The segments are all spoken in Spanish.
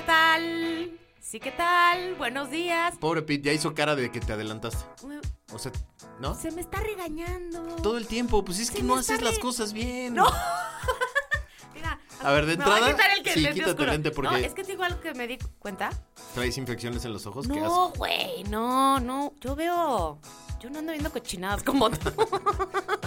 ¿Qué tal? Sí, ¿qué tal? Buenos días. Pobre Pete, ya hizo cara de que te adelantaste. O sea, ¿no? Se me está regañando. Todo el tiempo, pues es Se que no haces las cosas bien. No. Mira. A ver, de entrada, quitar el que- sí, quítate el lente porque- No, es que te digo algo que me di cuenta. ¿Traes infecciones en los ojos? ¿Qué No, güey, no, no. Yo veo. Yo no ando viendo cochinadas como tú.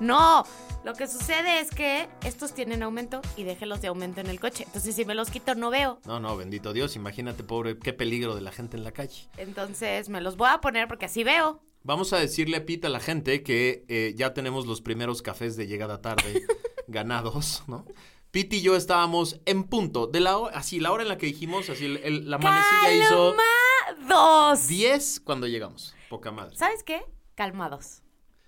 no, lo que sucede es que estos tienen aumento y dejé los de aumento en el coche. Entonces, si me los quito, no veo. No, no, bendito Dios, imagínate, pobre, qué peligro de la gente en la calle. Entonces, me los voy a poner porque así veo. Vamos a decirle, Pete, a la gente que eh, ya tenemos los primeros cafés de llegada tarde ganados, ¿no? Pete y yo estábamos en punto, de la hora, así, la hora en la que dijimos, así, el, el- la amanecilla hizo Calmados. 10 cuando llegamos. Poca madre. ¿Sabes qué? Calmados.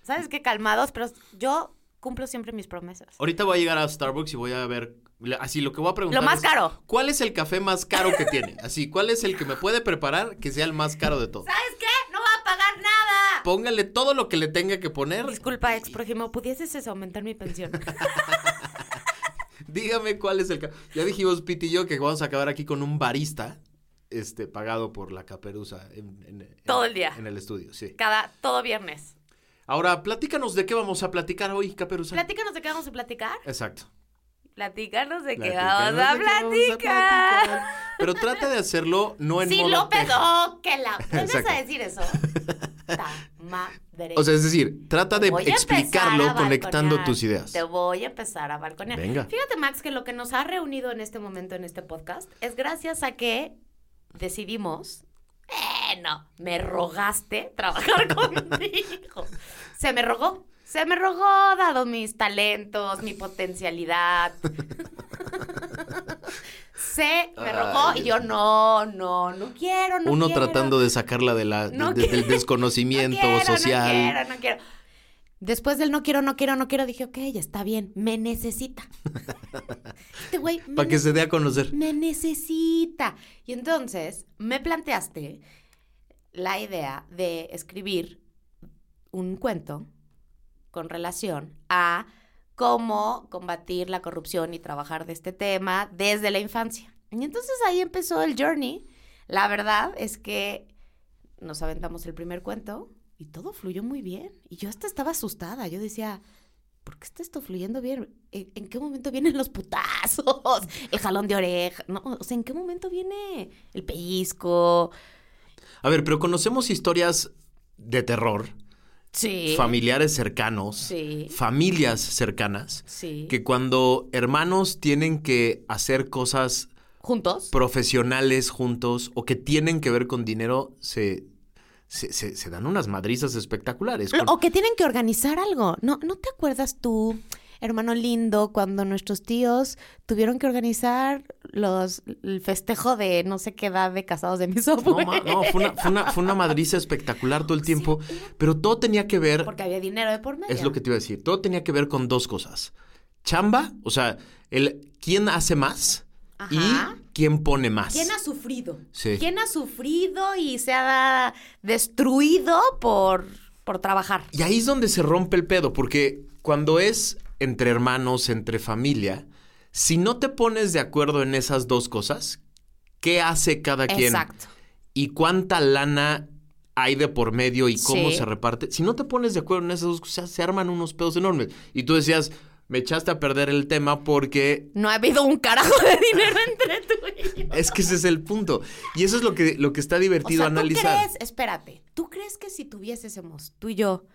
¿Sabes qué? Calmados, pero yo cumplo siempre mis promesas. Ahorita voy a llegar a Starbucks y voy a ver, así, lo que voy a preguntar Lo más es, caro. ¿Cuál es el café más caro que tiene? Así, ¿cuál es el que me puede preparar que sea el más caro de todos? ¿Sabes qué? No va a pagar nada. Póngale todo lo que le tenga que poner. Disculpa, ex prójimo, ¿pudieses eso, aumentar mi pensión? Dígame cuál es el... ca- Ya dijimos, Pete y yo, que vamos a acabar aquí con un barista, este, pagado por la caperuza. En, en- en- Todo el día. En el estudio, sí. Cada, todo viernes. Ahora, platícanos de qué vamos a platicar hoy, caperuza. Platícanos de qué vamos a platicar. Exacto. Platícanos de qué vamos a platicar. Pero trata de hacerlo no en Sí, modo López, queja. oh, que la... ¿Vuelves a decir eso? Madre. O sea, es decir, trata de explicarlo conectando tus ideas. Te voy a empezar a balconear. Venga. Fíjate, Max, que lo que nos ha reunido en este momento, en este podcast, es gracias a que decidimos. Eh, no, me rogaste trabajar conmigo. Se me rogó. Se me rogó, dado mis talentos, mi potencialidad. Se me rogó y yo no, no, no quiero, no Uno quiero. tratando de sacarla de la, No de- del desconocimiento no quiero, social. No quiero, no quiero. Después del no quiero, no quiero, no quiero, dije, ok, ya está bien, me necesita. Este güey Para que se dé a conocer. me necesita. Y entonces me planteaste la idea de escribir un cuento con relación a cómo combatir la corrupción y trabajar de este tema desde la infancia. Y entonces ahí empezó el journey. La verdad es que nos aventamos el primer cuento y todo fluyó muy bien. Y yo hasta estaba asustada. Yo decía, ¿por qué está esto fluyendo bien? ¿En, en qué momento vienen los putazos? El jalón de oreja. No, o sea, ¿en qué momento viene el pellizco? A ver, pero conocemos historias de terror, Sí. familiares cercanos, Sí. familias cercanas, Sí. que cuando hermanos tienen que hacer cosas ¿Juntos? profesionales juntos o que tienen que ver con dinero, se, se, se- se dan unas madrizas espectaculares. Con- O que tienen que organizar algo. ¿No, ¿No te acuerdas tú, hermano lindo, cuando nuestros tíos tuvieron que organizar los, el festejo de no sé qué edad de casados de mis No, abuelos? ma- no, fue una, fue, una, fue una madriza espectacular todo el tiempo, pero todo tenía que ver, Porque había dinero de por medio. es lo que te iba a decir, todo tenía que ver con dos cosas. Chamba, o sea, el quién hace más Ajá. y quién pone más. ¿Quién ha sufrido? Sí. ¿Quién ha sufrido y se ha destruido por, por trabajar? Y ahí es donde se rompe el pedo, porque cuando es entre hermanos, entre familia, si no te pones de acuerdo en esas dos cosas, ¿qué hace cada quien? Exacto. ¿Y cuánta lana hay de por medio y cómo Sí. se reparte. Si no te pones de acuerdo en esas dos cosas, se arman unos pedos enormes. Y tú decías, me echaste a perder el tema porque No ha habido un carajo de dinero entre tú y yo. es que ese es el punto. Y eso es lo que, lo que está O divertido sea, ¿tú analizar. crees, espérate, ¿tú crees que si tuviésemos tú y yo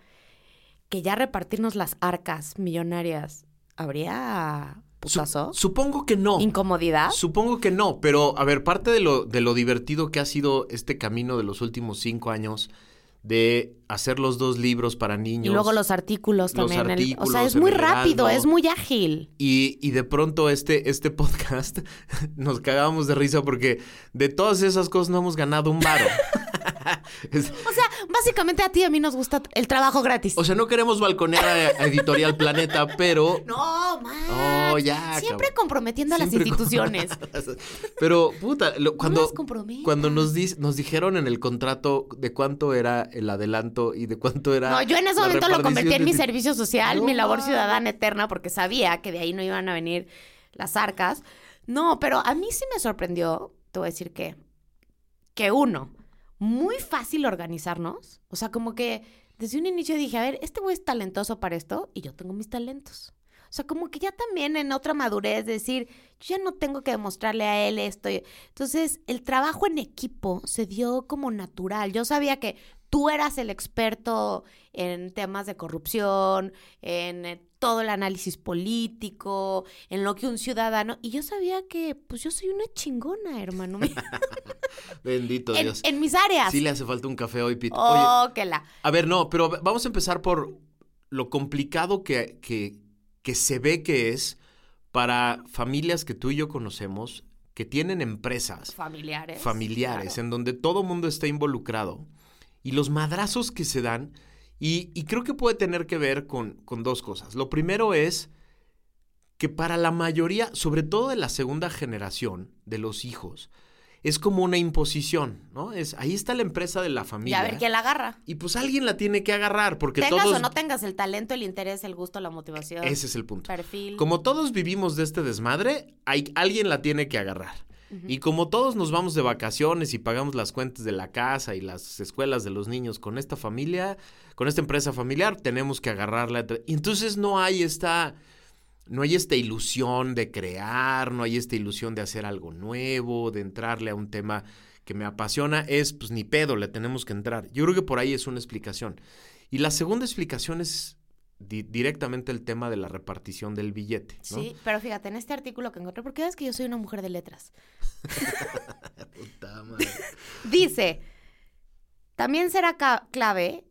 que ya repartirnos las arcas millonarias, habría putazo? supongo que no. ¿Incomodidad? Supongo que no, pero a ver, parte de lo, de lo divertido que ha sido este camino de los últimos cinco años de hacer los dos libros para Y niños. luego los artículos Los también. el- o artículos sea, es muy rápido, es muy ágil. Y, y de pronto este, este podcast nos cagábamos de risa porque de todas esas cosas no hemos ganado un varo. Es- O sea, básicamente a ti y a mí nos gusta el trabajo gratis. o sea, no queremos balconear a, a Editorial Planeta, pero... no, man. Oh, ya, Siempre cabrón. comprometiendo a las con- instituciones. Pero, puta, lo- cuando, cuando nos, dis- nos dijeron en el contrato de cuánto era el adelanto y de cuánto era. No, yo en ese momento lo convertí en de mi servicio social, No mi labor ciudadana eterna, porque sabía que de ahí no iban a venir las arcas. No, pero a mí sí me sorprendió, te voy a decir que, que uno, muy fácil organizarnos. O sea, como que desde un inicio dije, a ver, este güey es talentoso para esto y yo tengo mis talentos. O sea, como que ya también en otra madurez decir, yo ya no tengo que demostrarle a él esto. Entonces, el trabajo en equipo se dio como natural. Yo sabía que tú eras el experto en temas de corrupción, en eh, todo el análisis político, en lo que un ciudadano... Y yo sabía que, pues yo soy una chingona, hermano. Bendito en, Dios. en mis áreas. Sí le hace falta un café hoy. Oye, Oh, que la... a ver, no, pero vamos a empezar por lo complicado que, que, que se ve que es para familias que tú y yo conocemos que tienen empresas Familiares. familiares, claro. en donde todo mundo está involucrado y los madrazos que se dan. Y, y creo que puede tener que ver con, con dos cosas. Lo primero es que para la mayoría, sobre todo de la segunda generación de los hijos, es como una imposición, ¿no? Es, ahí está la empresa de la Y familia. a ver quién la agarra. Y pues alguien la tiene que agarrar, porque Tengas todos... o no tengas el talento, el interés, el gusto, la motivación. Ese es el punto. Perfil. Como todos vivimos de este desmadre, hay, alguien la tiene que agarrar. Y como todos nos vamos de vacaciones y pagamos las cuentas de la casa y las escuelas de los niños con esta familia, con esta empresa familiar, tenemos que agarrarla. Y entonces no hay esta, no hay esta ilusión de crear, no hay esta ilusión de hacer algo nuevo, de entrarle a un tema que me apasiona. Es, pues ni pedo, le tenemos que entrar. Yo creo que por ahí es una explicación. Y la segunda explicación es di- directamente el tema de la repartición del billete. ¿no? Sí, pero fíjate, en este artículo que encontré, porque es que yo soy una mujer de letras. Puta madre. Dice, también será clave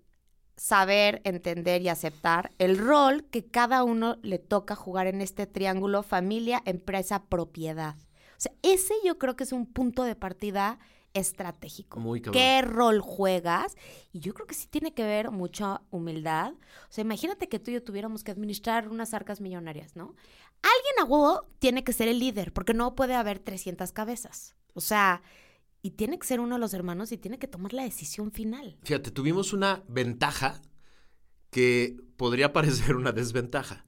saber, entender y aceptar el rol que cada uno le toca jugar en este triángulo familia, empresa, propiedad. O sea, ese yo creo que es un punto de partida estratégico. Muy cabrón. ¿Qué rol juegas? Y yo creo que sí tiene que ver mucha humildad. O sea, imagínate que tú y yo tuviéramos que administrar unas arcas millonarias, ¿no? Alguien a huevo tiene que ser el líder, porque no puede haber 300 cabezas. O sea, y tiene que ser uno de los hermanos y tiene que tomar la decisión final. Fíjate, tuvimos una ventaja que podría parecer una desventaja.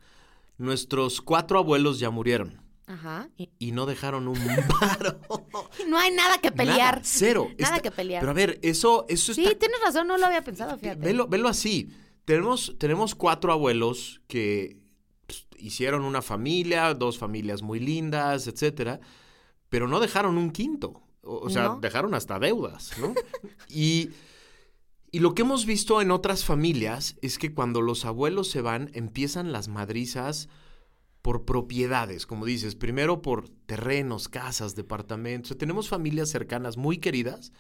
Nuestros cuatro abuelos ya murieron Ajá. Y, y no dejaron un paro. no hay nada que pelear. Nada, cero. Nada Está- que pelear. Pero a ver, eso, eso sí, está tienes razón, no lo había pensado, fíjate. Velo, velo así. Tenemos, tenemos cuatro abuelos que pues, hicieron una familia, dos familias muy lindas, etcétera, pero no dejaron un quinto. O, o sea, No. dejaron hasta deudas, ¿no? y, y lo que hemos visto en otras familias es que cuando los abuelos se van, empiezan las madrizas por propiedades, como dices, primero por terrenos, casas, departamentos. O sea, tenemos familias cercanas muy queridas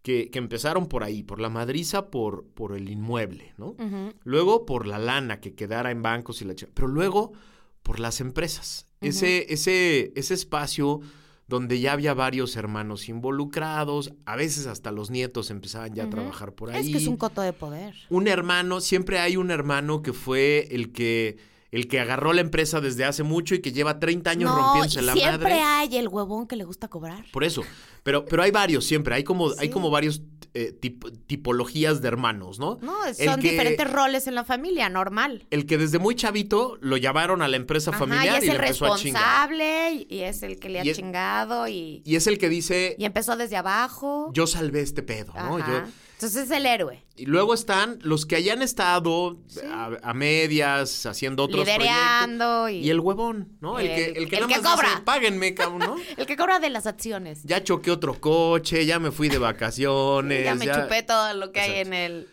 que, que empezaron por ahí, por la madriza, por, por el inmueble, ¿no? Luego por la lana que quedara en bancos y la pero luego por las empresas. ese, ese, ese espacio donde ya había varios hermanos involucrados, a veces hasta los nietos empezaban ya a trabajar por ahí Es que es un coto de poder. un hermano, siempre hay un hermano que fue el que el que agarró la empresa desde hace mucho y que lleva 30 años no, rompiéndose la siempre madre. hay el huevón que le gusta cobrar. Por eso. Pero, pero hay varios siempre. Hay como, hay Sí. como varios eh, tip- tipologías de hermanos, ¿no? No, son que- diferentes roles en la familia, normal. El que desde muy chavito lo llamaron a la empresa Ajá, familiar y es y, el le empezó a chingar. responsable y- es el que le ha Y es- chingado y, Y es el que dice, y empezó desde abajo. yo salvé este pedo, ¿no? Yo. Entonces es el héroe. Y luego están los que hayan estado a, a medias, haciendo otros Lidereando proyectos. y- Y el huevón, ¿no? El, que, El- que el nada que más dice, cobra. páguenme, cabrón, ¿no? El que cobra de las acciones. Ya choqué otro coche, ya me fui de vacaciones. ya me chupé todo lo que hay en el...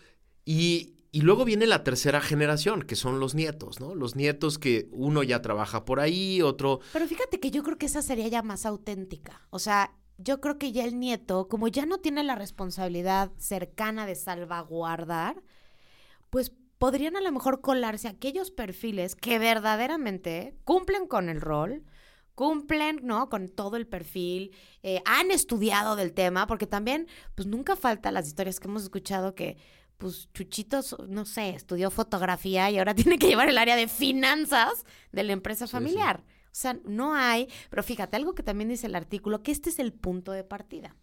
Y, y luego viene la tercera generación, que son los nietos, ¿no? Los nietos que uno ya trabaja por ahí, otro... Pero fíjate que yo creo que esa sería ya más auténtica. O sea, yo creo que ya el nieto, como ya no tiene la responsabilidad cercana de salvaguardar, pues podrían a lo mejor colarse aquellos perfiles que verdaderamente cumplen con el rol, cumplen, ¿no? Con todo el perfil, eh, han estudiado del tema, porque también, pues nunca falta las historias que hemos escuchado que, pues Chuchito, no sé, estudió fotografía y ahora tiene que llevar el área de finanzas de la empresa Sí, familiar. O sea, no hay, pero fíjate, algo que también dice el artículo, que este es el punto de partida.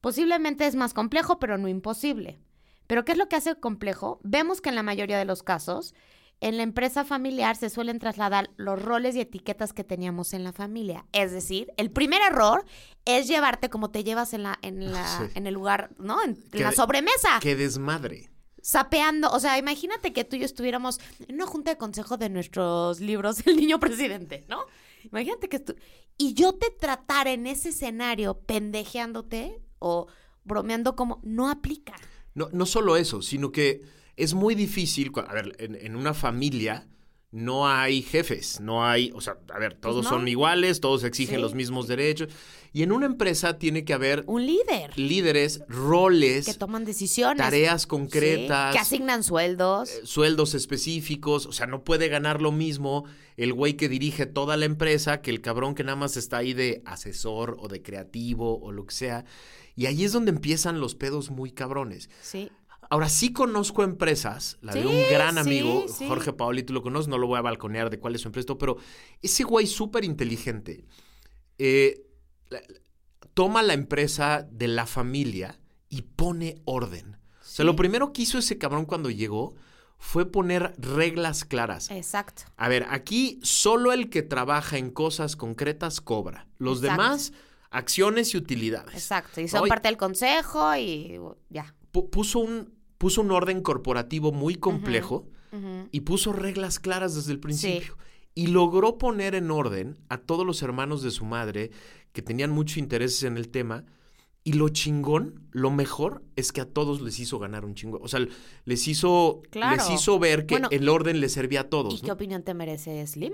Posiblemente es más complejo, pero no imposible. Pero ¿qué es lo que hace complejo? Vemos que en la mayoría de los casos, en la empresa familiar se suelen trasladar los roles y etiquetas que teníamos en la familia. Es decir, el primer error es llevarte como te llevas en, la, en, la, Sí. en el lugar, ¿no? En, en Que- la sobremesa. ¡Qué desmadre! Sapeando. O sea, imagínate que tú y yo estuviéramos en una junta de consejo de nuestros libros, El Niño Presidente, ¿no? Imagínate que tú... Y yo te tratara en ese escenario pendejeándote o bromeando como no aplica. No, no solo eso, sino que es muy difícil, a ver, en una familia no hay jefes, no hay, o sea, a ver, todos no. son iguales, todos exigen Sí. los mismos derechos. Y en una empresa tiene que haber Un líder líderes, roles, que toman decisiones. tareas Sí, concretas, que asignan sueldos. eh, sueldos específicos, o sea, no puede ganar lo mismo el güey que dirige toda la empresa que el cabrón que nada más está ahí de asesor o de creativo o lo que sea. Y ahí es donde empiezan los pedos muy cabrones. Sí. Ahora sí conozco empresas, la de un gran amigo, sí. Jorge Paoli, tú lo conoces, no lo voy a balconear de cuál es su empresa, pero ese güey súper inteligente eh, toma la empresa de la familia y pone orden. O sea, lo primero que hizo ese cabrón cuando llegó fue poner reglas claras. Exacto. A ver, aquí solo el que trabaja en cosas concretas cobra. Los Exacto. demás, acciones y utilidades. Exacto. Y son Hoy- parte del consejo y ya. pu- puso un, puso un orden corporativo muy complejo y puso reglas claras desde el principio. Y logró poner en orden a todos los hermanos de su madre que tenían mucho interés en el tema. Y lo chingón, lo mejor, es que a todos les hizo ganar un chingo. O sea, les hizo, Claro. les hizo ver que Bueno, el orden les servía a todos. ¿Y ¿no? qué opinión te merece Slim?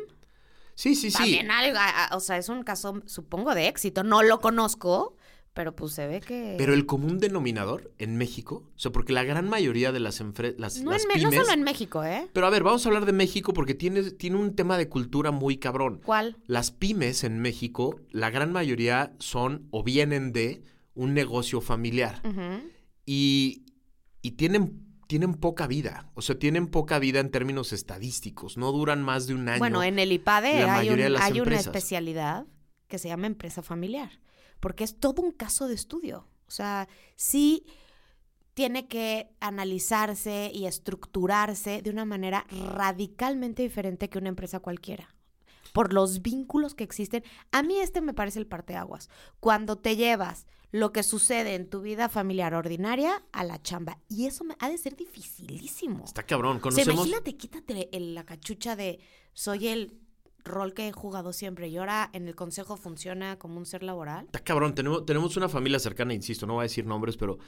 Sí, sí, sí. También algo, o sea, es un caso, supongo, de éxito. No lo conozco, pero pues se ve que... Pero el común denominador en México, o sea, porque la gran mayoría de las, las, no, las en Me- no solo en México, ¿eh? Pero a ver, vamos a hablar de México porque tiene, tiene un tema de cultura muy cabrón. ¿Cuál? Las pymes en México, la gran mayoría son o vienen de un negocio familiar Ujú. y, y tienen, tienen poca vida. O sea, tienen poca vida en términos estadísticos. No duran más de un año. Bueno, en el IPADE hay, un- hay una especialidad que se llama empresa familiar, porque es todo un caso de estudio. O sea, sí tiene que analizarse y estructurarse de una manera radicalmente diferente que una empresa cualquiera. Por los vínculos que existen. A mí este me parece el parteaguas. Cuando te llevas lo que sucede en tu vida familiar ordinaria a la chamba. Y eso me, ha de ser dificilísimo. Está cabrón. O sea, Conocemos... imagínate, quítate el- la cachucha de soy el rol que he jugado siempre y ahora en el consejo funciona como un ser laboral. Está cabrón. Tenemos, tenemos una familia cercana, insisto, no voy a decir nombres, pero...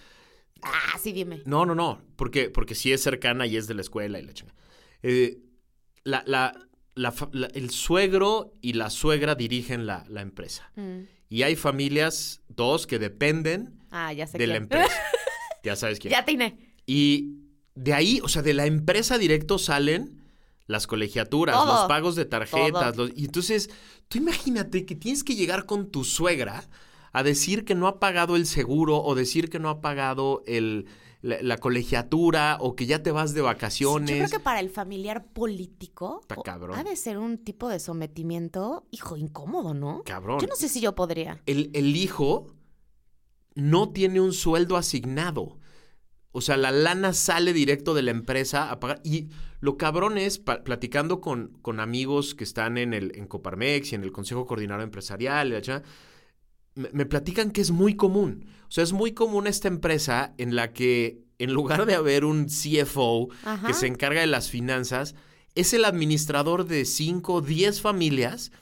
Ah, sí, dime. No, no, no. Porque, porque sí es cercana y es de la escuela y la chinga. Eh, la, la, la el suegro y la suegra dirigen la, la empresa. Mm. Y hay familias, dos, que dependen Ah, ya sé de la empresa. ya sabes quién. ya atiné. Y de ahí, o sea, de la empresa directo salen las colegiaturas, Todo. los pagos de tarjetas. Los- y entonces, tú imagínate que tienes que llegar con tu suegra a decir que no ha pagado el seguro o decir que no ha pagado el, la, la colegiatura o que ya te vas de vacaciones. yo creo que para el familiar político Está cabrón. ha de ser un tipo de sometimiento, hijo, incómodo, ¿no? Cabrón. Yo no sé si yo podría. el, el hijo no tiene un sueldo asignado. O sea, la lana sale directo de la empresa a pagar. Y lo cabrón es, platicando con, con amigos que están en, el, en Coparmex y en el Consejo Coordinador Empresarial, me, me platican que es muy común. O sea, es muy común esta empresa en la que en lugar de haber un CFO Ajá. que se encarga de las finanzas, es el administrador de 5 o 10 familias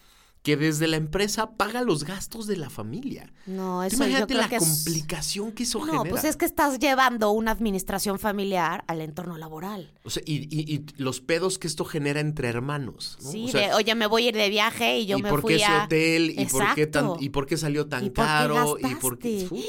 que desde la empresa paga los gastos de la familia. No, eso yo Imagínate creo la que es... complicación que eso No, genera. pues es que estás llevando una administración familiar al entorno laboral. O sea, y, y- y los pedos que esto genera entre hermanos. ¿no? Sí, O sea, de, oye, me voy a ir de viaje y yo ¿y me por fui qué ese a... hotel? ¿Y por, qué tan. ¿Y por qué salió tan ¿Y por qué caro? ¿Y por qué? Puta.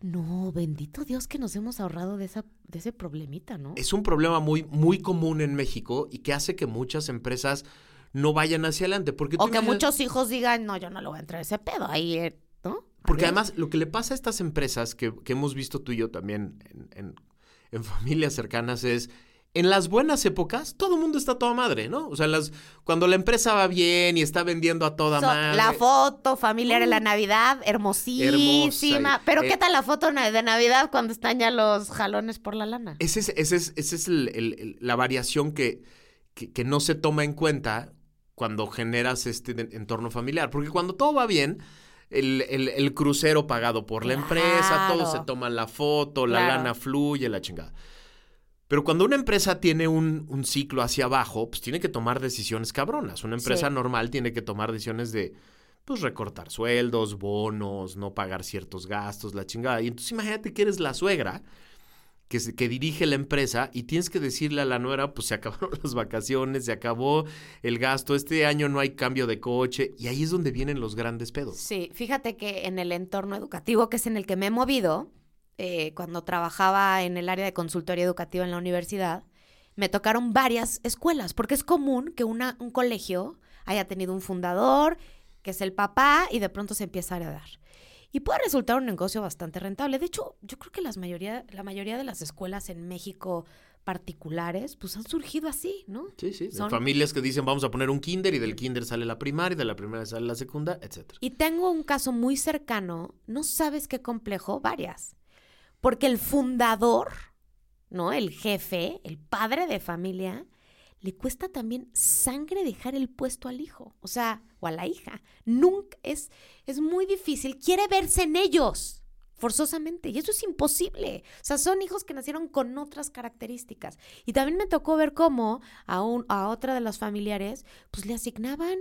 No, bendito Dios que nos hemos ahorrado de, esa, de ese problemita, ¿no? Es un problema muy, muy común en México y que hace que muchas empresas no vayan hacia adelante. Porque O que muchos hijos digan, no, yo no le voy a entrar a ese pedo ahí, eh", ¿no? Porque Adiós. además lo que le pasa a estas empresas que, que hemos visto tú y yo también en, en- en familias cercanas es, en las buenas épocas, todo el mundo está toda madre, ¿no? O sea, las, cuando la empresa va bien y está vendiendo a toda So, madre. la foto familiar en la Navidad, hermosísima. Hermosa. Pero Eh, ¿qué tal la foto de Navidad cuando están ya los jalones por la lana? Esa es, ese es, ese es el- el- el- la variación que, que, que no se toma en cuenta cuando generas este entorno familiar. Porque cuando todo va bien, el, el- el crucero pagado por la empresa, todos se toman la foto, la Claro. lana fluye, la chingada. Pero cuando una empresa tiene un, un ciclo hacia abajo, pues tiene que tomar decisiones cabronas. Una empresa Sí. normal tiene que tomar decisiones de, pues, recortar sueldos, bonos, no pagar ciertos gastos, la chingada. Y entonces imagínate que eres la suegra que, que dirige la empresa y tienes que decirle a la nuera, pues se acabaron las vacaciones, se acabó el gasto, este año no hay cambio de coche. Y ahí es donde vienen los grandes pedos. Sí, fíjate que en el entorno educativo, que es en el que me he movido, eh, cuando trabajaba en el área de consultoría educativa en la universidad, me tocaron varias escuelas, porque es común que una, un colegio haya tenido un fundador, que es el papá, y de pronto se empieza a heredar. Y puede resultar un negocio bastante rentable. De hecho, yo creo que las mayoría, la mayoría de las escuelas en México particulares, pues han surgido así, ¿no? Sí, sí. Son- Familias que dicen vamos a poner un kinder y del kinder sale la primaria, y de la primaria sale la secundaria, etcétera. Y tengo un caso muy cercano, no sabes qué complejo, varias. Porque el fundador, ¿no? El jefe, el padre de familia, le cuesta también sangre dejar el puesto al hijo, o sea, o a la hija. Nunca es es muy difícil, quiere verse en ellos forzosamente y eso es imposible. O sea, son hijos que nacieron con otras características. Y también me tocó ver cómo a un a otra de las familiares pues le asignaban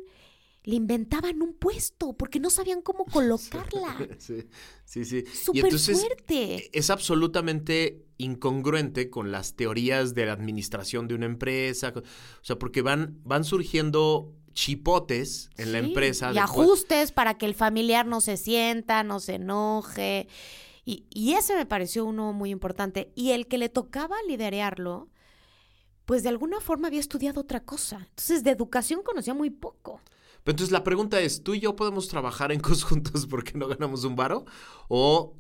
le inventaban un puesto porque no sabían cómo colocarla. Sí, sí, sí. Súper entonces fuerte. es absolutamente incongruente con las teorías de la administración de una empresa. O sea, porque van, van surgiendo chipotes en la empresa. Y ajustes para que el familiar no se sienta, no se enoje. Y, y ese me pareció uno muy importante. Y el que le tocaba liderearlo, pues de alguna forma había estudiado otra cosa. Entonces, de educación conocía muy poco. Pero entonces la pregunta es, ¿tú y yo podemos trabajar en conjuntos porque no ganamos un varo? ¿O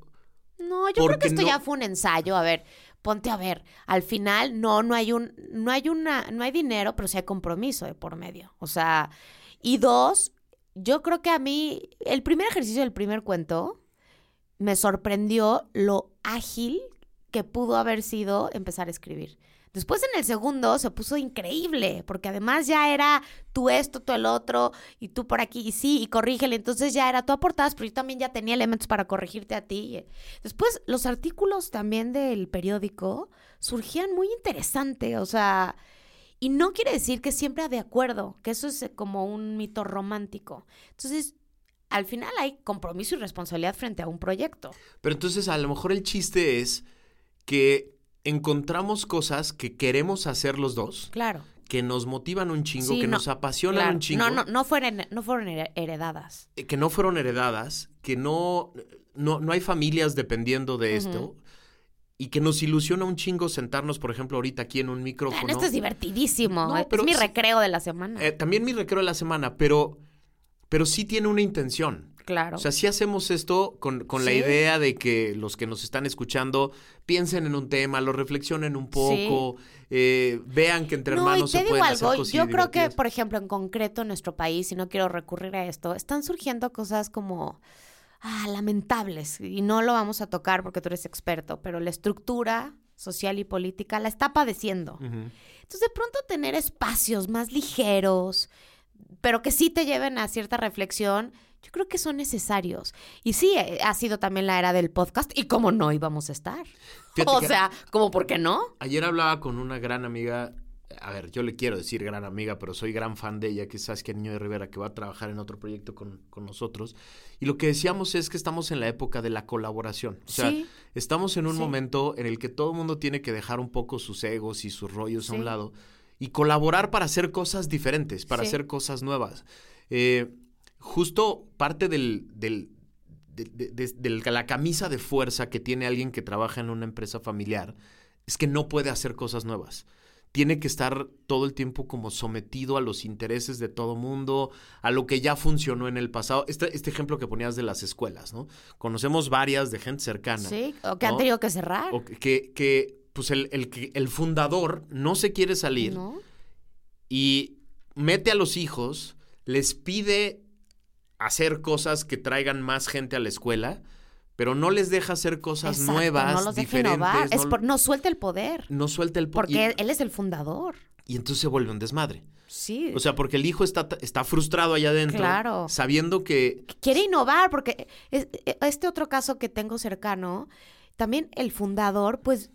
No, yo creo que esto no- ya fue un ensayo. A ver, ponte a ver. Al final, no, no hay un, no hay una, no hay dinero, pero sí hay compromiso de por medio. O sea, y dos, yo creo que a mí, el primer ejercicio del primer cuento me sorprendió lo ágil que pudo haber sido empezar a escribir. Después en el segundo se puso increíble, porque además ya era tú esto, tú el otro, y tú por aquí, y sí, y corrígele. Entonces ya era tú aportabas, pero yo también ya tenía elementos para corregirte a ti. Después los artículos también del periódico surgían muy interesante, o sea, y no quiere decir que siempre de acuerdo, que eso es eh, como un mito romántico. Entonces, al final hay compromiso y responsabilidad frente a un proyecto. Pero entonces a lo mejor el chiste es que encontramos cosas que queremos hacer los dos, Claro. que nos motivan un chingo, Sí, que no, nos apasionan claro. un chingo, No, no, no fueron, no fueron her- heredadas. eh, que no fueron heredadas, que no, no, no hay familias dependiendo de esto. Y que nos ilusiona un chingo sentarnos, por ejemplo, ahorita aquí en un micrófono. Bueno, esto es divertidísimo. No, es pero mi recreo de la semana. Eh, también mi recreo de la semana, pero, pero sí tiene una intención. Claro. O sea, sí hacemos esto con, con la idea de que los que nos están escuchando piensen en un tema, lo reflexionen un poco, eh, vean que entre no, hermanos y te se pueden hacer cosas yo creo que, por ejemplo, en concreto en nuestro país, y no quiero recurrir a esto, están surgiendo cosas como ah, lamentables, y no lo vamos a tocar porque tú eres experto, pero la estructura social y política la está padeciendo. Entonces, de pronto tener espacios más ligeros, pero que sí te lleven a cierta reflexión, yo creo que son necesarios. Y sí, eh, ha sido también la era del podcast y cómo no íbamos a estar. Fíjate o que- sea, como por qué no? Ayer hablaba con una gran amiga, a ver, yo le quiero decir gran amiga, pero soy gran fan de ella, que es Saskia Niño de Rivera, que va a trabajar en otro proyecto con, con nosotros. Y lo que decíamos es que estamos en la época de la colaboración. O sea, Sí. estamos en un Sí. momento en el que todo el mundo tiene que dejar un poco sus egos y sus rollos a un lado y colaborar para hacer cosas diferentes, para hacer cosas nuevas. Eh, justo parte del, del- de, de- de- de la camisa de fuerza que tiene alguien que trabaja en una empresa familiar es que no puede hacer cosas nuevas. Tiene que estar todo el tiempo como sometido a los intereses de todo mundo, a lo que ya funcionó en el pasado. Este, este ejemplo que ponías de las escuelas, ¿no? Conocemos varias de gente cercana. Sí, o que han tenido que cerrar. O que, que, pues el, el, el fundador no se quiere salir ¿No? y mete a los hijos, les pide hacer cosas que traigan más gente a la escuela, pero no les deja hacer cosas Exacto, nuevas, no los deja diferentes. innovar. Es no, por- no suelta el poder. no suelta el po- Porque y, él es el fundador. y entonces se vuelve un desmadre. Sí. O sea, porque el hijo está, está frustrado allá adentro, Claro. sabiendo que quiere innovar, porque es- e- este otro caso que tengo cercano, también el fundador, pues,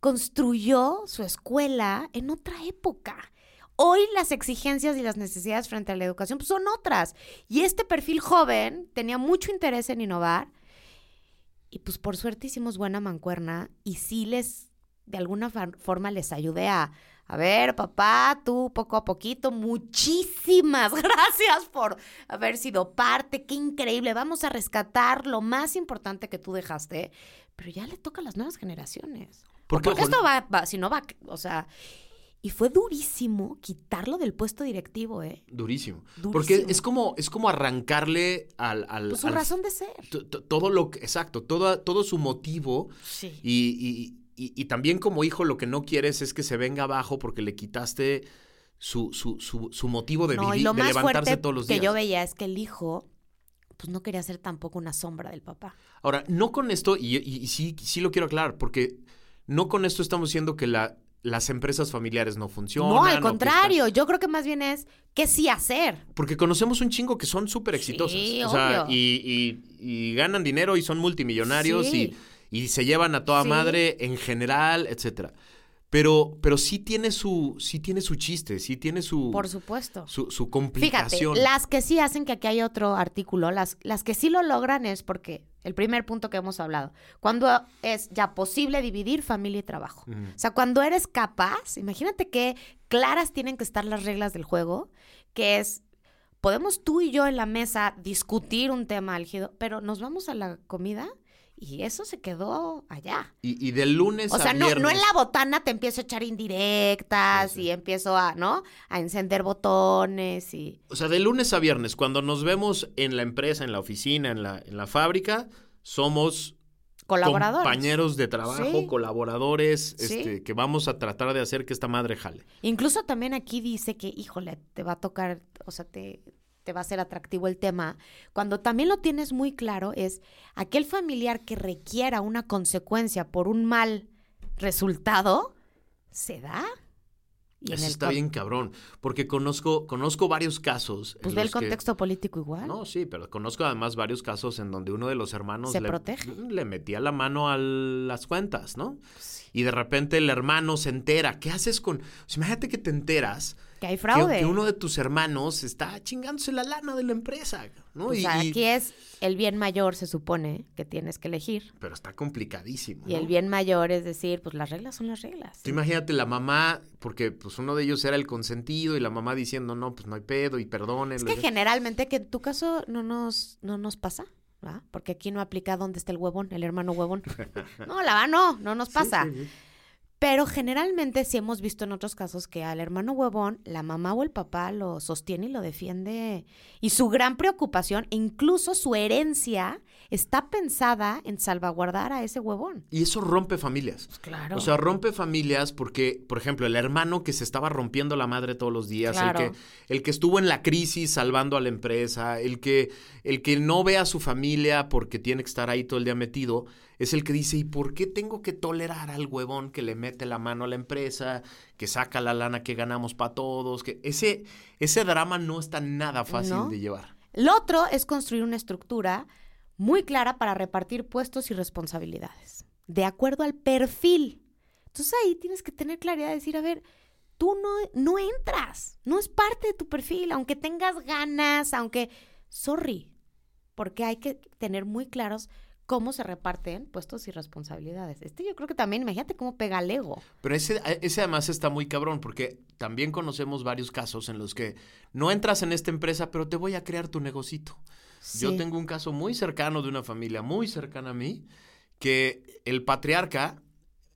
construyó su escuela en otra época. Hoy las exigencias y las necesidades frente a la educación pues, son otras. Y este perfil joven tenía mucho interés en innovar. Y pues por suerte hicimos buena mancuerna y sí les, de alguna forma les ayudé a, a ver, papá, tú poco a poquito, muchísimas gracias por haber sido parte, qué increíble, vamos a rescatar lo más importante que tú dejaste, pero ya le toca a las nuevas generaciones. Porque, Porque, ojo, esto va, va- si no va, o sea, y fue durísimo quitarlo del puesto directivo, ¿eh? durísimo. Durísimo. Porque es como, es como arrancarle al... al- Pues su al- razón de ser. to- to- todo lo que, exacto, todo, todo su motivo Sí. Y, y- y- y también como hijo lo que no quieres es que se venga abajo porque le quitaste su, su, su, su motivo de no, y vivir, lo de más levantarse fuerte todos los que días. yo veía es que el hijo, pues no quería ser tampoco una sombra del papá. Ahora, no con esto, y, y- y sí, sí lo quiero aclarar, porque no con esto estamos diciendo que la, las empresas familiares no funcionan. no, al contrario, yo creo que más bien es qué sí hacer. porque conocemos un chingo que son súper exitosas. Sí, o sea, obvio. y, y- y ganan dinero y son multimillonarios Sí. y, y se llevan a toda Sí. madre en general, etcétera. Pero, pero sí tiene su, sí tiene su chiste, sí tiene su, Por supuesto. su, su Fíjate, complicación. las que sí hacen que aquí hay otro artículo, las, las que sí lo logran es porque, el primer punto que hemos hablado, cuando es ya posible dividir familia y trabajo. O sea, cuando eres capaz, imagínate qué claras tienen que estar las reglas del juego, que es, podemos tú y yo en la mesa discutir un tema álgido, pero nos vamos a la comida y eso se quedó allá. Y, y de lunes O sea, a no, viernes. no en la botana te empiezo a echar indirectas sí. y empiezo a, ¿no? A encender botones y... O sea, de lunes a viernes, cuando nos vemos en la empresa, en la oficina, en la, en la fábrica, somos Colaboradores. compañeros de trabajo, Sí. colaboradores, Sí. este, que vamos a tratar de hacer que esta madre jale. Incluso también aquí dice que, híjole, te va a tocar, o sea, te, te va a ser atractivo el tema. Cuando también lo tienes muy claro es aquel familiar que requiera una consecuencia por un mal resultado, se da. Y Eso está bien cabrón, porque conozco, conozco varios casos. Pues ve el que- contexto político igual. No, sí, pero conozco además varios casos en donde uno de los hermanos Se le, protege. le metía la mano a las cuentas, ¿no? Y de repente el hermano se entera. ¿Qué haces con...? Imagínate que te enteras Que hay fraude. que uno de tus hermanos está chingándose la lana de la empresa, ¿no? O Y- aquí es el bien mayor, se supone, que tienes que elegir. Pero está complicadísimo. Y ¿no? el bien mayor es decir, pues las reglas son las reglas. Tú imagínate la mamá, porque pues uno de ellos era el consentido y la mamá diciendo, no, pues no hay pedo y perdónenlo. Es que generalmente, que en tu caso no nos, no nos pasa, ¿verdad? Porque aquí no aplica dónde está el huevón, el hermano huevón. No, la verdad no, no nos pasa. Sí. Pero generalmente sí hemos visto en otros casos que al hermano huevón, la mamá o el papá lo sostiene y lo defiende. Y su gran preocupación, incluso su herencia, está pensada en salvaguardar a ese huevón. Y eso rompe familias. Claro. O sea, rompe familias porque, por ejemplo, el hermano que se estaba rompiendo la madre todos los días, Claro. el, que, el que estuvo en la crisis salvando a la empresa, el que, el que no ve a su familia porque tiene que estar ahí todo el día metido, es el que dice, ¿y por qué tengo que tolerar al huevón que le mete la mano a la empresa, que saca la lana que ganamos para todos? Que ese, ese drama no está nada fácil ¿No? de llevar. Lo otro es construir una estructura muy clara para repartir puestos y responsabilidades, de acuerdo al perfil. Entonces ahí tienes que tener claridad de decir, a ver, tú no, no entras, no es parte de tu perfil, aunque tengas ganas, aunque, sorry, porque hay que tener muy claros cómo se reparten puestos y responsabilidades. Este yo creo que también, imagínate cómo pega el ego. Pero ese, ese además está muy cabrón, porque también conocemos varios casos en los que no entras en esta empresa, pero te voy a crear tu negocito. Yo tengo un caso muy cercano de una familia muy cercana a mí, que el patriarca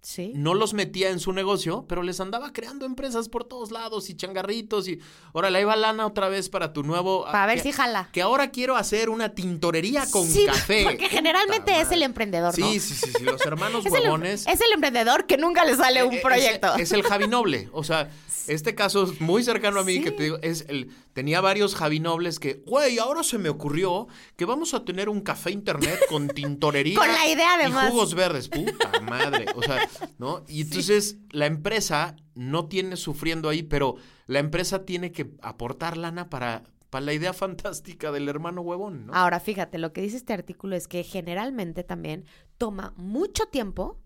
Sí. no los metía en su negocio, pero les andaba creando empresas por todos lados y changarritos y órale, ahí va lana otra vez para tu nuevo... Para ver si jala. Que ahora quiero hacer una tintorería con Sí, café. Porque Puta generalmente es el emprendedor, ¿no? Sí, sí, sí, sí, los hermanos Es el, huevones... es el emprendedor que nunca le sale un Eh, eh, proyecto. Es, es el Javi Noble. O sea, este caso es muy cercano a mí, que te digo, es el, tenía varios Javi Nobles que, güey, ahora se me ocurrió que vamos a tener un café internet con tintorería. Con la idea. Y jugos verdes. Puta madre. O sea, ¿no? Y entonces la empresa no tiene sufriendo ahí, pero la empresa tiene que aportar lana para, para la idea fantástica del hermano huevón, ¿no? Ahora, fíjate, lo que dice este artículo es que generalmente también toma mucho tiempo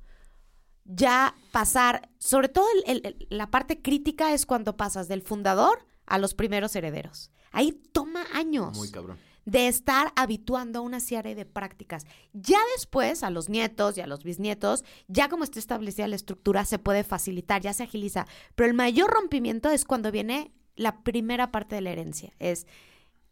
ya pasar, sobre todo el- el- la parte crítica es cuando pasas del fundador a los primeros herederos. Ahí toma años. Muy cabrón. De estar habituando a una serie de prácticas. Ya después, a los nietos y a los bisnietos, ya como está establecida la estructura, se puede facilitar, ya se agiliza. Pero el mayor rompimiento es cuando viene la primera parte de la herencia. Es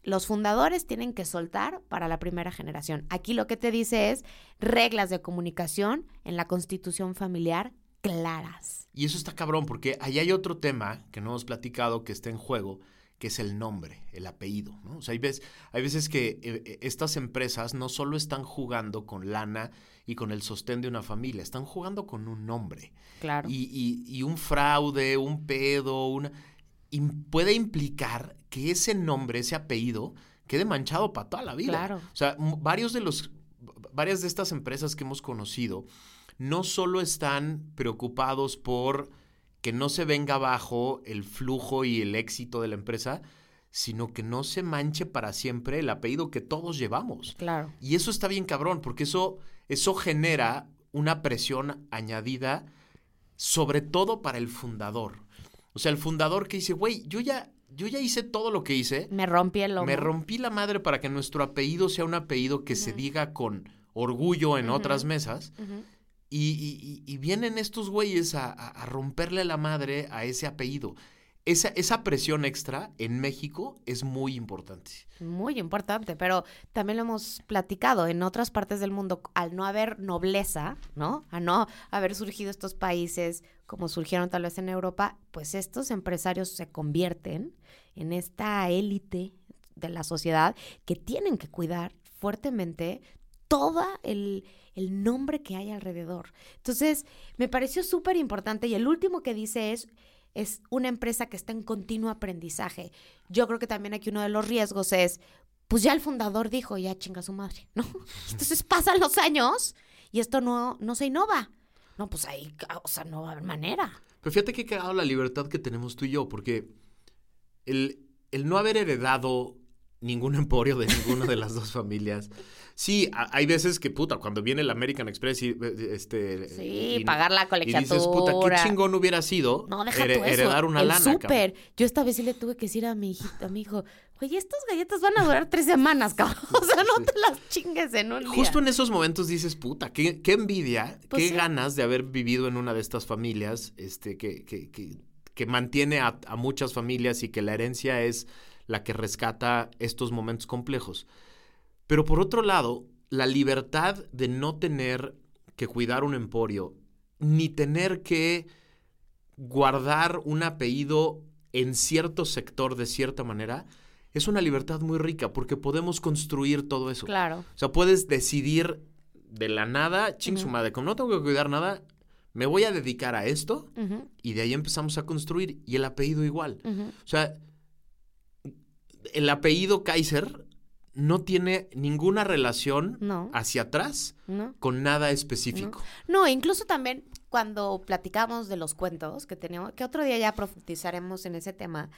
los fundadores tienen que soltar para la primera generación. Aquí lo que te dice es reglas de comunicación en la constitución familiar claras. Y eso está cabrón, porque ahí hay otro tema que no hemos platicado que está en juego, que es el nombre, el apellido, ¿no? O sea, hay veces, hay veces que eh, eh, estas empresas no solo están jugando con lana y con el sostén de una familia, están jugando con un nombre. Claro. Y, y- y un fraude, un pedo, una... puede implicar que ese nombre, ese apellido, quede manchado para toda la vida. Claro. O sea, varios de los, varias de estas empresas que hemos conocido no solo están preocupados por que no se venga abajo el flujo y el éxito de la empresa, sino que no se manche para siempre el apellido que todos llevamos. Claro. Y eso está bien cabrón, porque eso, eso genera una presión añadida, sobre todo para el fundador. O sea, el fundador que dice, güey, yo ya, yo ya hice todo lo que hice, Me rompí el lomo. me rompí la madre para que nuestro apellido sea un apellido que se diga con orgullo en otras mesas. Y- y- y vienen estos güeyes a, a- romperle la madre a ese apellido. Esa, esa presión extra en México es muy importante. Muy importante, pero también lo hemos platicado en otras partes del mundo, al no haber nobleza, ¿no? A no haber surgido estos países como surgieron tal vez en Europa, pues estos empresarios se convierten en esta élite de la sociedad que tienen que cuidar fuertemente todo el, el nombre que hay alrededor. Entonces, me pareció súper importante y el último que dice es, es una empresa que está en continuo aprendizaje. Yo creo que también aquí uno de los riesgos es, pues ya el fundador dijo, ya chinga su madre, ¿no? Entonces pasan los años y esto no, no se innova. No, pues ahí, o sea, no va a haber manera. Pero fíjate que cagado la libertad que tenemos tú y yo, porque el, el no haber heredado ningún emporio de ninguna de las dos familias. Sí, a- hay veces que, puta, cuando viene el American Express y, eh, este... Sí, y- pagar la Y dices, puta, qué colegiatura. chingón hubiera sido No, deja here- tú eso. heredar una el lana, súper. Yo esta vez sí le tuve que decir a mi hijito, a mi hijo, oye, estas galletas van a durar tres semanas, cabrón. O sea, no te las chingues en un día. Justo en esos momentos dices, puta, qué, qué envidia, Pues qué sí. ganas de haber vivido en una de estas familias, este, que, que, que, que mantiene a, a muchas familias y que la herencia es la que rescata estos momentos complejos. Pero por otro lado, la libertad de no tener que cuidar un emporio, ni tener que guardar un apellido en cierto sector de cierta manera, es una libertad muy rica porque podemos construir todo eso. Claro. O sea, puedes decidir de la nada, ching su Ujú. madre, como no tengo que cuidar nada, me voy a dedicar a esto y de ahí empezamos a construir. Y el apellido igual. O sea, el apellido Kaiser no tiene ninguna relación No. hacia atrás ¿No? con nada específico. No, incluso también cuando platicamos de los cuentos que teníamos, que otro día ya profundizaremos en ese tema,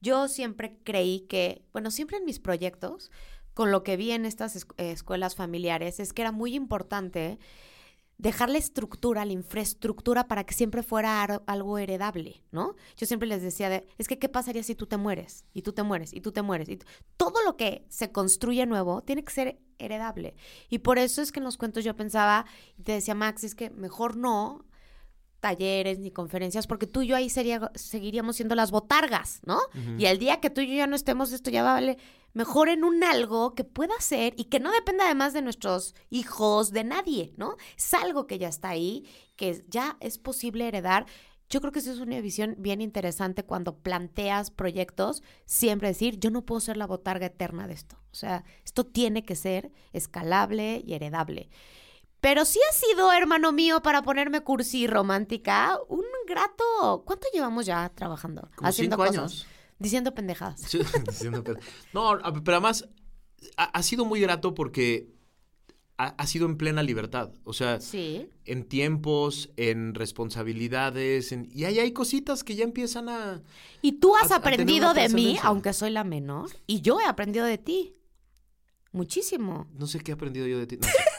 yo siempre creí que, bueno, siempre en mis proyectos, con lo que vi en estas es- eh, escuelas familiares, es que era muy importante dejarle estructura, la infraestructura para que siempre fuera algo heredable, ¿no? Yo siempre les decía, de, es que ¿qué pasaría si tú te mueres? Y tú te mueres, y tú te mueres. Y Todo lo que se construye nuevo tiene que ser heredable. Y por eso es que en los cuentos yo pensaba, y te decía, Max, es que mejor no talleres ni conferencias, porque tú y yo ahí sería, seguiríamos siendo las botargas, ¿no? Y el día que tú y yo ya no estemos, esto ya vale mejor en un algo que pueda ser y que no dependa además de nuestros hijos, de nadie, ¿no? Es algo que ya está ahí, que ya es posible heredar. Yo creo que esa es una visión bien interesante cuando planteas proyectos, siempre decir, yo no puedo ser la botarga eterna de esto. O sea, esto tiene que ser escalable y heredable. Pero sí ha sido, hermano mío, para ponerme cursi y romántica, un grato. ¿Cuánto llevamos ya trabajando? Como cinco años. Diciendo pendejadas. Sí, diciendo que- No, pero además ha, ha sido muy grato porque ha, ha sido en plena libertad. O sea, Sí. en tiempos, en responsabilidades, en- y ahí hay cositas que ya empiezan a... Y tú has A- aprendido de mí, aunque soy la menor, y yo he aprendido de ti. Muchísimo. No sé qué he aprendido yo de ti. No,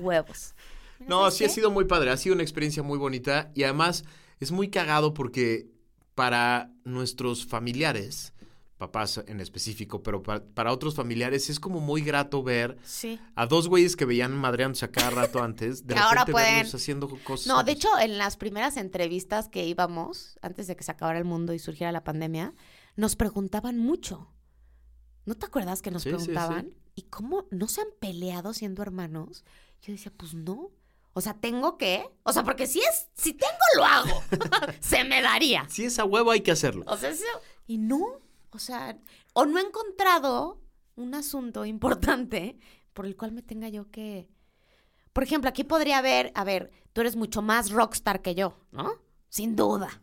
Huevos. No, ¿Sabes sí ha sido muy padre, ha sido una experiencia muy bonita y además es muy cagado porque para nuestros familiares, papás en específico, pero pa- para, otros familiares es como muy grato ver Sí. a dos güeyes que veían madreándose a cada rato antes, de Que ahora repente pueden- verlos haciendo cosas. No, de hecho, en las primeras entrevistas que íbamos, antes de que se acabara el mundo y surgiera la pandemia, nos preguntaban mucho. ¿No te acuerdas que nos Sí, sí, preguntaban? ¿Y cómo no se han peleado siendo hermanos? Yo decía, pues no. O sea, tengo que. O sea, porque si es, si tengo, lo hago. se me daría. Si es a huevo hay que hacerlo. O sea, eso- y no, o sea, o no he encontrado un asunto importante por el cual me tenga yo que... Por ejemplo, aquí podría haber, a ver, tú eres mucho más rockstar que yo, ¿no? Sin duda.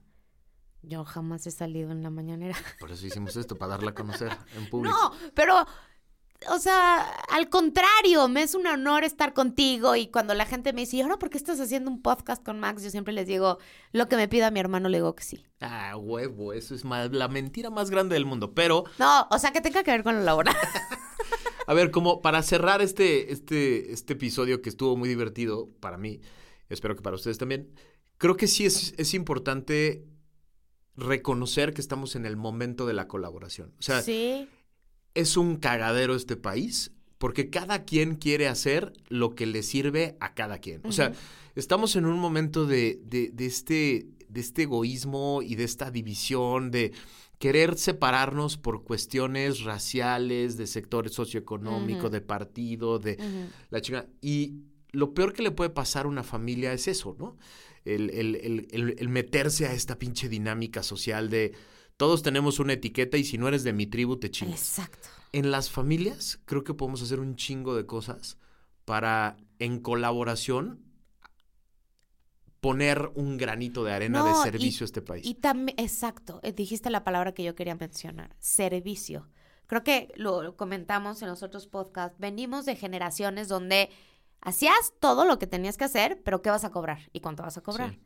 Yo jamás he salido en la mañanera. Por eso hicimos esto, para darla a conocer en público. No, pero, o sea, al contrario, me es un honor estar contigo y cuando la gente me dice, ¿y ahora por qué estás haciendo un podcast con Max? Yo siempre les digo, lo que me pida mi hermano, le digo que sí. Ah, huevo, eso es la mentira más grande del mundo. Pero, No, o sea, que tenga que ver con lo laboral. a ver, como para cerrar este, este, este episodio que estuvo muy divertido para mí, espero que para ustedes también, creo que sí es, es importante reconocer que estamos en el momento de la colaboración. O sea, sí. Es un cagadero este país porque cada quien quiere hacer lo que le sirve a cada quien. O sea, estamos en un momento de, de- de este, de este egoísmo y de esta división, de querer separarnos por cuestiones raciales, de sectores socioeconómico, de partido, de la chinga. Y lo peor que le puede pasar a una familia es eso, ¿no? El- el- el meterse a esta pinche dinámica social de todos tenemos una etiqueta y si no eres de mi tribu te chingas. Exacto. En las familias creo que podemos hacer un chingo de cosas para, en colaboración, poner un granito de arena No, de y- servicio a este país. Y también, exacto, eh, dijiste la palabra que yo quería mencionar, servicio. Creo que lo, lo comentamos en los otros podcasts, venimos de generaciones donde hacías todo lo que tenías que hacer, pero ¿qué vas a cobrar? ¿Y cuánto vas a cobrar? Sí.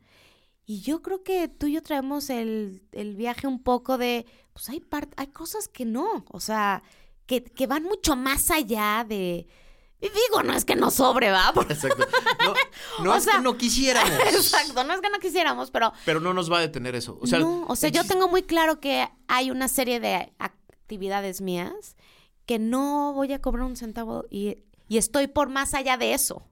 Y yo creo que tú y yo traemos el, el viaje un poco de, pues hay, part- hay cosas que no, o sea, que, que van mucho más allá de... Y digo, no es que no sobre, ¿va? Exacto. No, no es sea, que no quisiéramos. Exacto, no es que no quisiéramos, pero Pero no nos va a detener eso. O sea, no, o sea, yo tengo muy claro que hay una serie de actividades mías que no voy a cobrar un centavo y, y estoy por más allá de eso.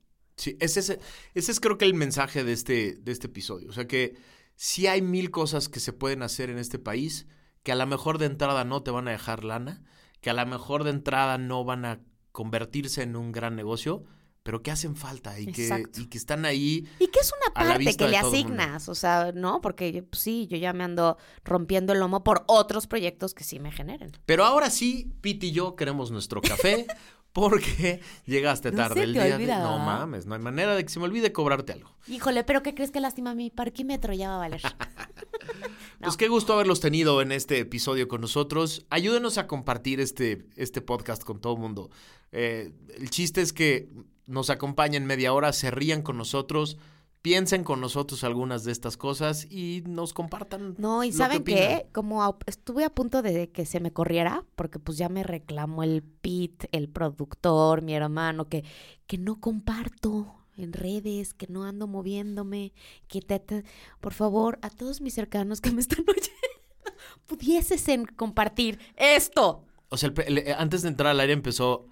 Sí, ese, es- ese es creo que el mensaje de este, de este episodio. O sea que sí hay mil cosas que se pueden hacer en este país que a lo mejor de entrada no te van a dejar lana, que a lo mejor de entrada no van a convertirse en un gran negocio, pero que hacen falta y, que, y que están ahí. Y que es una parte que le asignas, o sea, ¿no? Porque pues, sí, yo ya me ando rompiendo el lomo por otros proyectos que sí me generen. Pero ahora sí, Pete y yo queremos nuestro café porque llegaste tarde el día de... No mames, no hay manera de que se me olvide cobrarte algo. Híjole, pero ¿qué crees que lástima mi parquímetro ya va a valer? Pues qué gusto haberlos tenido en este episodio con nosotros. Ayúdenos a compartir este, este podcast con todo el mundo. Eh, el chiste es que nos acompañen media hora, se rían con nosotros, piensen con nosotros algunas de estas cosas y nos compartan. No, y lo que ¿saben opinan. qué? Como a- estuve a punto de que se me corriera, porque pues ya me reclamó el Pete, el productor, mi hermano, que, que no comparto en redes, que no ando moviéndome, que te, te- por favor, a todos mis cercanos que me están oyendo, pudieses en compartir esto. O sea, el- eh, antes de entrar al aire empezó.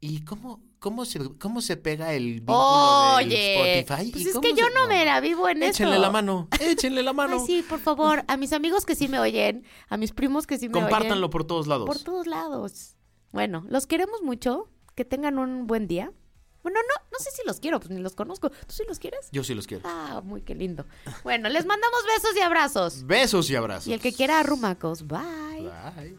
¿Y cómo, cómo, se, cómo se pega el vínculo Oye, Spotify? pues ¿Y es que yo se- no me la vivo en eso. Échenle la mano, échenle la mano. Ay, sí, por favor, a mis amigos que sí me oyen, a mis primos que sí me oyen. Compártanlo por todos lados. Por todos lados. Bueno, los queremos mucho. Que tengan un buen día. Bueno, no, no sé si los quiero, pues ni los conozco. ¿Tú sí los quieres? Yo sí los quiero. Ah, muy qué lindo. Bueno, les mandamos besos y abrazos. Besos y abrazos. Y el que quiera arrumacos, bye. Bye.